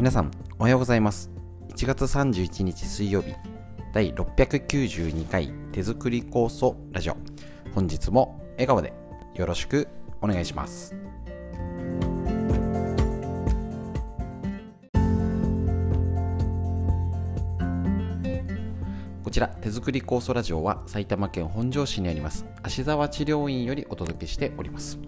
皆さんおはようございます。1月31日水曜日第692回手作り酵素ラジオ。本日も笑顔でよろしくお願いします。こちら手作り酵素ラジオは埼玉県本庄市にあります芦沢治療院よりお届けしております。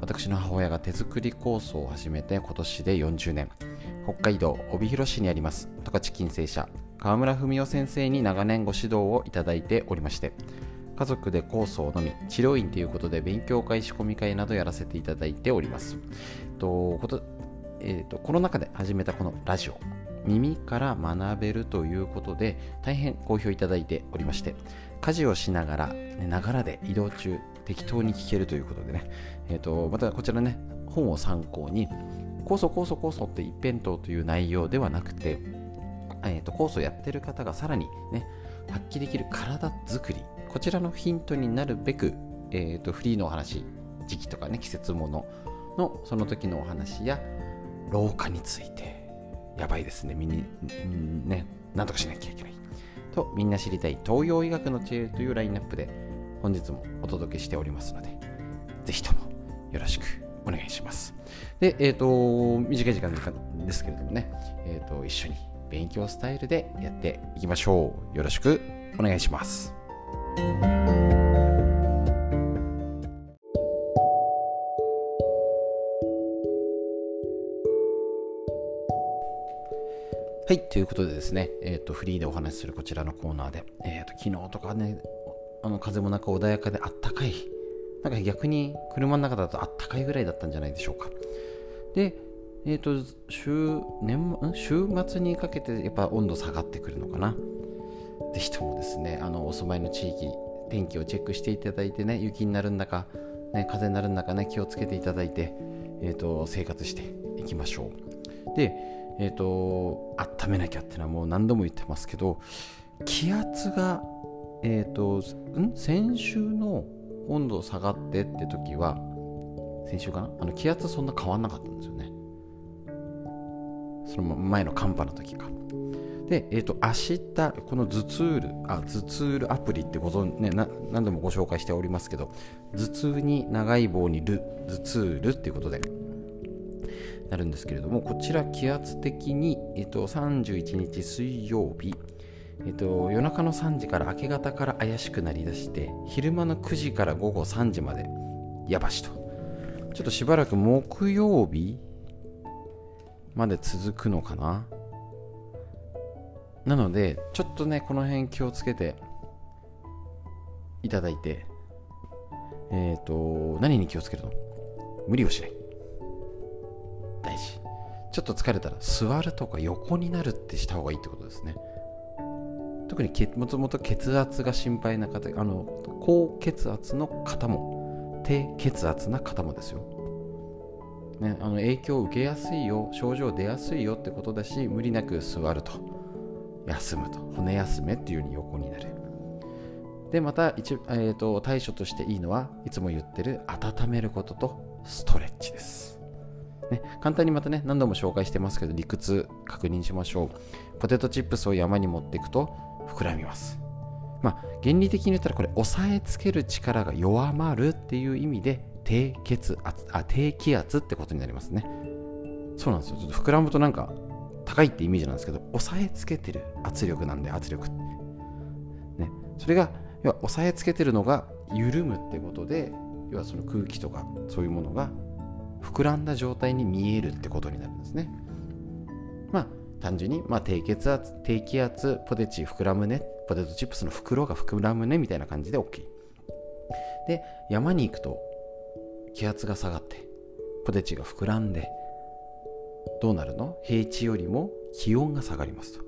私の母親が手作り酵素を始めて今年で40年。北海道帯広市にあります。十勝金星社。川村文夫先生に長年ご指導をいただいておりまして家族で酵素を飲み治療院ということで勉強会仕込み会などやらせていただいております。とこと、えーと、コロナ禍で始めたこのラジオ耳から学べるということで大変好評いただいておりまして家事をしながらながらで移動中適当に聞けるということでね、えーと、またこちらね本を参考に酵素酵素酵素って一辺倒という内容ではなくて、えーと、酵素やってる方がさらにね発揮できる体作り。こちらのヒントになるべく、えーと、フリーのお話時期とかね季節もののその時のお話や老化について。やばいですね。みにねなんとかしなきゃいけない。とみんな知りたい。東洋医学の知恵というラインナップで本日もお届けしておりますのでぜひともよろしくお願いします。で、えっ、ー、と、短い時間ですけれどもね、えっ、ー、と、一緒に勉強スタイルでやっていきましょう。よろしくお願いします。はい、ということでですね、えっ、ー、と、フリーでお話しするこちらのコーナーで、えっ、と、昨日とかね、あの風もなく穏やかであったかいなんか逆に車の中だとあったかいぐらいだったんじゃないでしょうか。で、えっ、ー、と週年週末にかけてやっぱ温度下がってくるのかな。ぜひともですね、あのお住まいの地域、天気をチェックしていただいてね、雪になるんだか、ね、風になるんだかね、気をつけていただいて、えーと、生活していきましょう。で、えっ、ー、と、温めなきゃっていうのはもう何度も言ってますけど、気圧が、えっ、ー、と、ん？先週の温度下がってって時は先週かな？あの気圧そんな変わんなかったんですよね。その前の寒波の時か。で、えっ、ー、と、明日、この頭痛ール、あ、頭痛ールアプリってご存ね、何度もご紹介しておりますけど、頭痛に長い棒にる、頭痛ールっていうことで、なるんですけれども、こちら気圧的に、えっ、ー、と、31日水曜日、えっと、夜中の3時から明け方から怪しくなりだして昼間の9時から午後3時までやばしと。ちょっとしばらく木曜日まで続くのかな。なのでちょっとねこの辺気をつけていただいてえっ、ー、と何に気をつけるの？無理をしない。大事。ちょっと疲れたら座るとか横になるってした方がいいってことですね。特にもともと血圧が心配な方あの高血圧の方も低血圧な方もですよ、ね、あの影響を受けやすいよ症状出やすいよってことだし無理なく座ると。休むと。骨休めっていうように横になる。でまた一、えーと、対処としていいのはいつも言ってる温めることとストレッチです。ね、簡単にまたね何度も紹介してますけど理屈確認しましょう。ポテトチップスを山に持っていくと膨らみます。まあ、原理的に言ったらこれ押さえつける力が弱まるっていう意味で低血圧あ低気圧ってことになりますね。そうなんですよ。ちょっと膨らむとなんか高いってイメージなんですけど押さえつけてる圧力なんで圧力ね。それが要は押さえつけてるのが緩むってことで要はその空気とかそういうものが膨らんだ状態に見えるってことになるんですね。まあ単純に、まあ、低血圧、低気圧、ポテチ膨らむね、ポテトチップスの袋が膨らむね、みたいな感じで OK。で、山に行くと気圧が下がって、ポテチが膨らんで、どうなるの？平地よりも気温が下がりますと。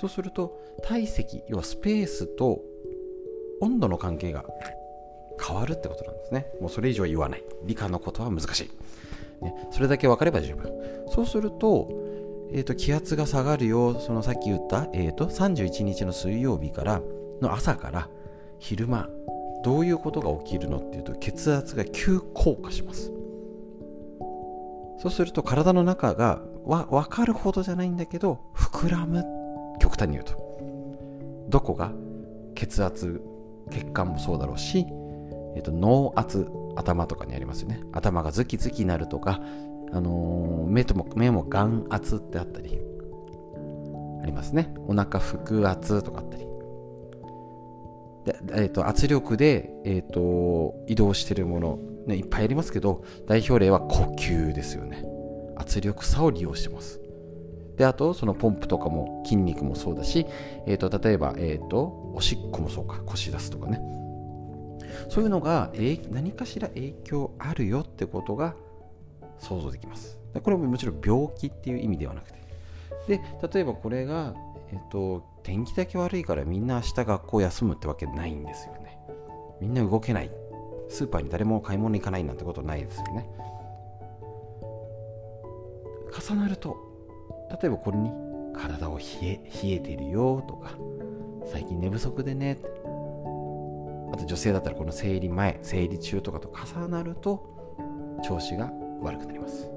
そうすると、体積、要はスペースと温度の関係が変わるってことなんですね。もうそれ以上は言わない。理科のことは難しい。ね、それだけ分かれば十分。そうすると、えーと、気圧が下がるよそのさっき言った、えーと、31日の水曜日からの朝から昼間どういうことが起きるのっていうと血圧が急降下します。そうすると体の中がは分かるほどじゃないんだけど膨らむ極端に言うと。どこが血圧血管もそうだろうし、えー、と脳圧頭とかにありますよね。頭がズキズキなるとか、あの、目とも目も眼圧ってあったりありますね。お腹腹圧とかあったり。で、えー、と圧力で、えーと、移動してるもの、ね、いっぱいありますけど代表例は呼吸ですよね。圧力差を利用してます。であとそのポンプとかも筋肉もそうだし、えーと、例えば、えーと、おしっこもそうか腰出すとかね。そういうのが、えー、何かしら影響あるよってことが想像できます。これももちろん病気っていう意味ではなくて。で例えばこれが、えーと、天気だけ悪いからみんな明日学校休むってわけないんですよね。みんな動けない。スーパーに誰も買い物行かないなんてことないですよね。重なると例えばこれに体を冷え冷えてるよとか最近寝不足でね。あと女性だったらこの生理前生理中とかと重なると調子が悪くなります。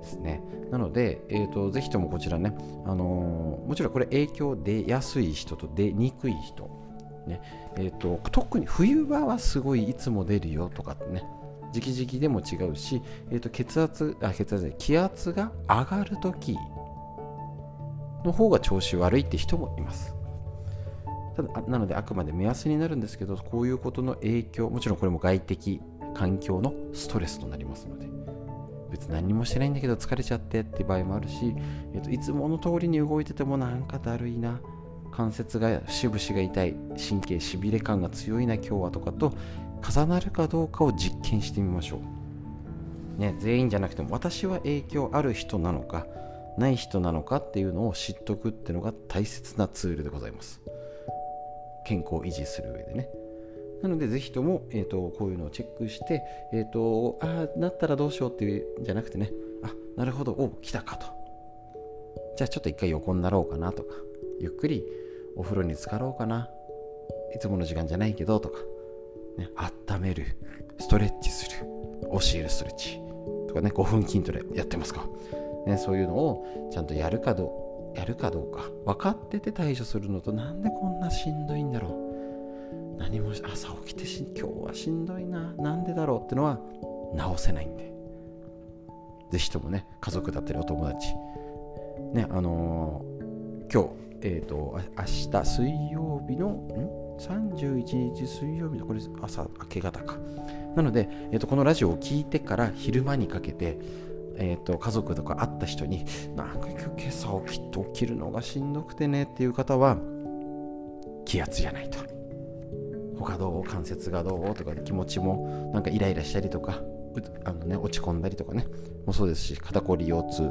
ですね。なので、えーと、ぜひともこちらね、あのー、もちろんこれ影響出やすい人と出にくい人、ねえーと特に冬場はすごいいつも出るよとかってね直々でも違うし、えー、と血圧あ血圧気圧が上がるときの方が調子悪いって人もいます。ただなのであくまで目安になるんですけどこういうことの影響もちろんこれも外的環境のストレスとなりますので別に何もしてないんだけど疲れちゃってって場合もあるし、えー、といつもの通りに動いててもなんかだるいな関節が節々が痛い神経しびれ感が強いな今日はとかと重なるかどうかを実験してみましょう、ね、全員じゃなくても私は影響ある人なのかない人なのかっていうのを知っとくっていうのが大切なツールでございます。健康を維持する上でね。なのでぜひとも、えーと、こういうのをチェックして、えーと、ああなったらどうしようっていうんじゃなくてねあなるほどお来たかと。じゃあちょっと一回横になろうかなとかゆっくりお風呂に浸かろうかな。いつもの時間じゃないけどとかね、温める、ストレッチする、教えるストレッチとかね、5分筋トレやってますか。ね、そういうのをちゃんとやるかどうやるかどうか分かってて対処するのとなんでこんなしんどいんだろう。何も朝起きてし今日はしんどいな。なんでだろうってのは直せないんで。ぜひともね家族だったりお友達。ねあのー、今日えっ、ー、と明日水曜日のん？31日水曜日のこれ朝明け方か。なので、えー、とこのラジオを聞いてから昼間にかけて、えー、と家族とか会った人になんか今今朝起き起きるのがしんどくてねっていう方は気圧じゃないと。他どう？関節がどう？とか気持ちもなんかイライラしたりとかあの、ね、落ち込んだりとかねもそうですし肩こり腰痛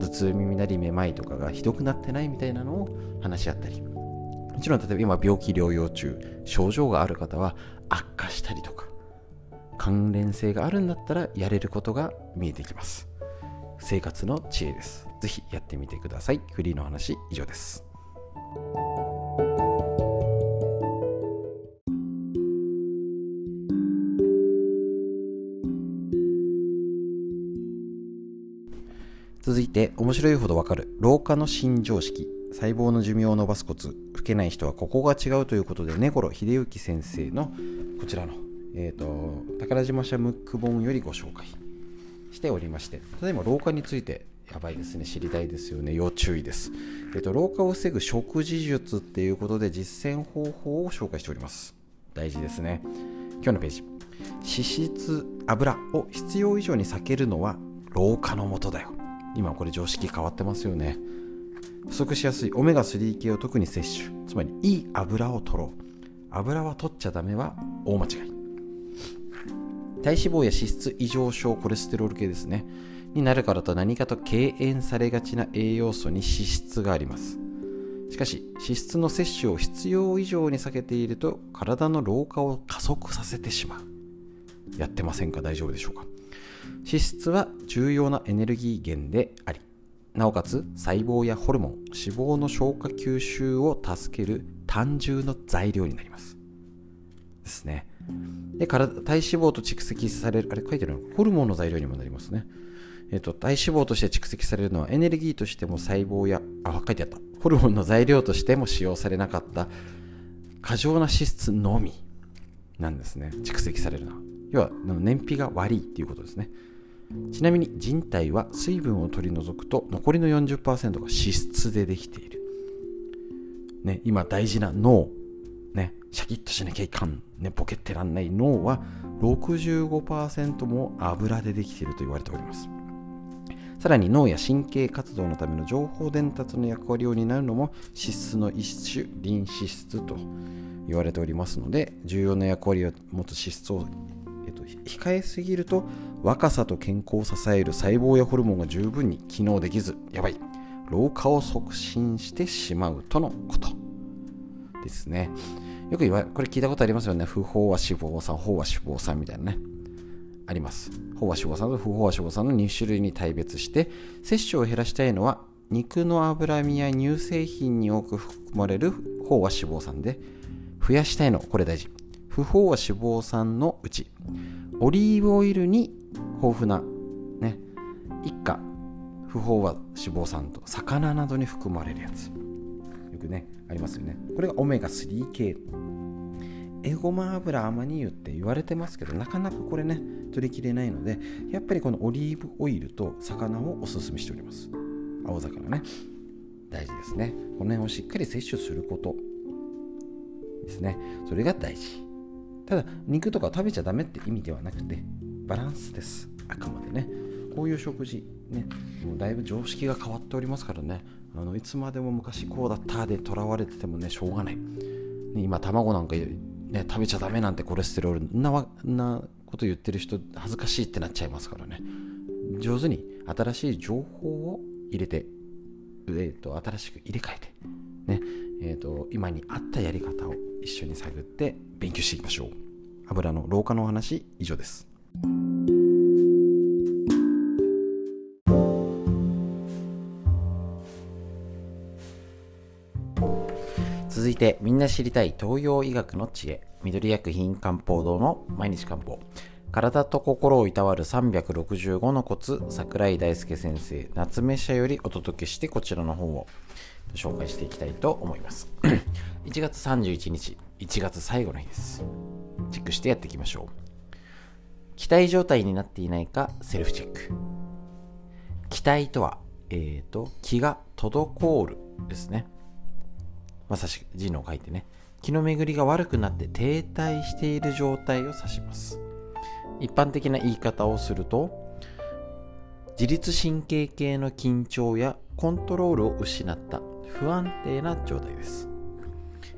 頭痛耳鳴りめまいとかがひどくなってないみたいなのを話し合ったり。もちろん例えば今病気療養中症状がある方は悪化したりとか関連性があるんだったらやれることが見えてきます。生活の知恵です。ぜひやってみてください。フリーの話以上です。続いて面白いほどわかる老化の新常識。細胞の寿命を伸ばすコツ。老けない人はここが違うということで根頃秀幸先生のこちらの、えーと、宝島社ムック本よりご紹介。しておりまして。例えば老化についてやばいですね。知りたいですよね。要注意です、えーと、老化を防ぐ食事術っていうことで実践方法を紹介しております。大事ですね。今日のページ。脂質油を必要以上に避けるのは老化のもとだよ。今これ常識変わってますよね。不足しやすいオメガ3系を特に摂取。つまりいい油を取ろう。油は取っちゃダメは大間違い。体脂肪や脂質異常症コレステロール系ですね。になるからと何かと敬遠されがちな栄養素に脂質があります。しかし脂質の摂取を必要以上に避けていると体の老化を加速させてしまう。やってませんか？大丈夫でしょうか？脂質は重要なエネルギー源でありなおかつ細胞やホルモン脂肪の消化吸収を助ける単純の材料になります。ですね。で体体脂肪と蓄積されるあれ書いてるの？ホルモンの材料にもなりますね。えっと、体脂肪として蓄積されるのはエネルギーとしても細胞やあ書いてあった。ホルモンの材料としても使用されなかった過剰な脂質のみなんですね。蓄積されるのは。要は燃費が悪いっていうことですね。ちなみに人体は水分を取り除くと残りの40%が脂質でできている、ね、今大事な脳、ね、シャキッとしなきゃいかん、ね、ポケってらんない脳は65%も油でできていると言われております。さらに脳や神経活動のための情報伝達の役割を担うのも脂質の一種リン脂質と言われておりますので重要な役割を持つ脂質を、控えすぎると若さと健康を支える細胞やホルモンが十分に機能できずやばい。老化を促進してしまうとのこと。ですね。よく言われこれ聞いたことありますよね。不飽和脂肪酸飽和脂肪酸みたいなね。あります。飽和脂肪酸と不飽和脂肪酸の2種類に大別して摂取を減らしたいのは肉の脂身や乳製品に多く含まれる飽和脂肪酸で増やしたいの。これ大事。不飽和脂肪酸のうちオリーブオイルに豊富なね一家不飽和脂肪酸と魚などに含まれるやつ。よくねありますよね。これがオメガ3系。エゴマ油アマニ油って言われてますけどなかなかこれね取りきれないのでやっぱりこのオリーブオイルと魚をおすすめしております。青魚ね。大事ですね。この辺をしっかり摂取することですね。それが大事。ただ肉とか食べちゃダメって意味ではなくてバランスです。あくまでね。こういう食事ねもうだいぶ常識が変わっておりますからね。あのいつまでも昔こうだったでとらわれててもねしょうがない、ね、今卵なんか、ね、食べちゃダメなんてコレステロールななこと言ってる人恥ずかしいってなっちゃいますからね。上手に新しい情報を入れて、えーと、新しく入れ替えて、ねえーと、今に合ったやり方を一緒に探って勉強していきましょう。油の老化のお話以上です。続いてみんな知りたい東洋医学の知恵。緑薬品漢方堂の毎日漢方。体と心をいたわる365のコツ桜井大輔先生夏目社よりお届けしてこちらの方を。紹介していきたいと思います。1月31日1月最後の日です。チェックしてやっていきましょう。期待状態になっていないかセルフチェック。期待とはえっ、ー、と気が滞るですね。まさしく字の書いてね。気の巡りが悪くなって停滞している状態を指します。一般的な言い方をすると自律神経系の緊張やコントロールを失った不安定な状態です。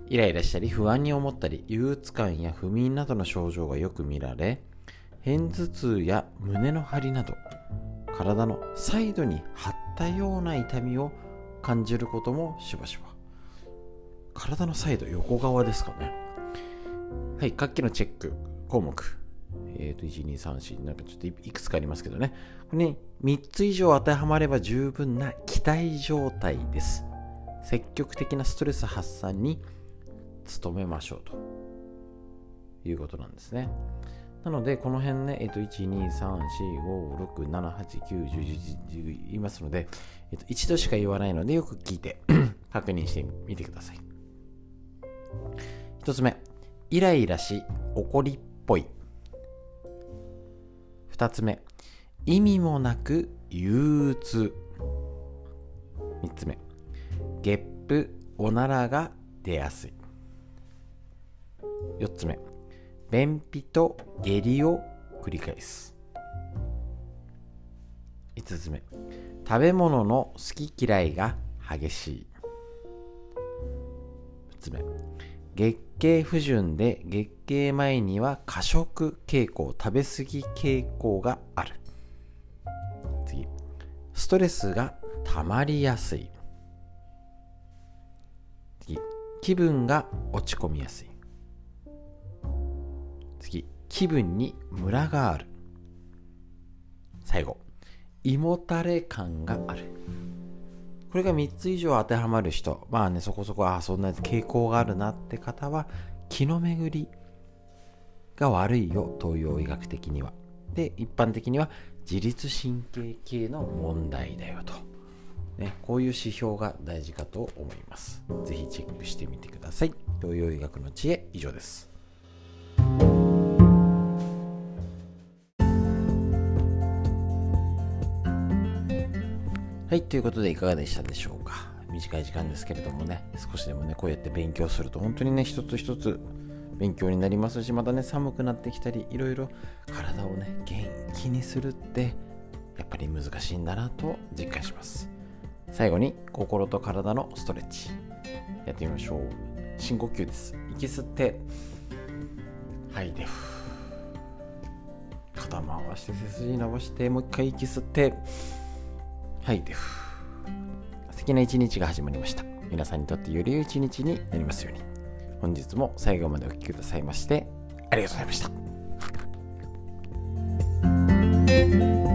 イライラしたり不安に思ったり憂鬱感や不眠などの症状がよく見られ片頭痛や胸の張りなど体のサイドに張ったような痛みを感じることもしばしば。体のサイド横側ですかね。はい活気のチェック項目。えっ、ー、と1 2 3 4なんかちょっといくつかありますけどね。これね3つ以上当てはまれば十分な期待状態です。積極的なストレス発散に努めましょうということなんですねなので、この辺ね、えっ、と、1、2、3、4、5、6、7、8、9、10、11、10言いますので、えっ、と、一度しか言わないので、よく聞いて確認してみてください。一つ目、イライラし、怒りっぽい。二つ目、意味もなく憂鬱。三つ目、ゲップ、おならが出やすい。四つ目、便秘と下痢を繰り返す。五つ目、食べ物の好き嫌いが激しい。6つ目月経不順で月経前には過食傾向食べ過ぎ傾向がある次ストレスが溜まりやすい気分が落ち込みやすい。次気分にムラがある。最後胃もたれ感がある。これが3つ以上当てはまる人、まあね、そこそこ、ああ、そんな傾向があるなって方は、気の巡りが悪いよ、東洋医学的には。で一般的には自律神経系の問題だよと、ね、こういう指標が大事かと思います。是非チェックしてみてください。東洋医学の知恵以上です。はいということでいかがでしたでしょうか。短い時間ですけれどもね少しでもねこうやって勉強すると本当にね一つ一つ勉強になりますしまたね寒くなってきたりいろいろ体をね元気にするってやっぱり難しいんだなと実感します。最後に心と体のストレッチ。やってみましょう。深呼吸です。息吸って。吐いて肩回して背筋伸ばして。もう一回息吸って。吐いて素敵な一日が始まりました。皆さんにとってより良い一日になりますように。本日も最後までお聴きくださいましてありがとうございました。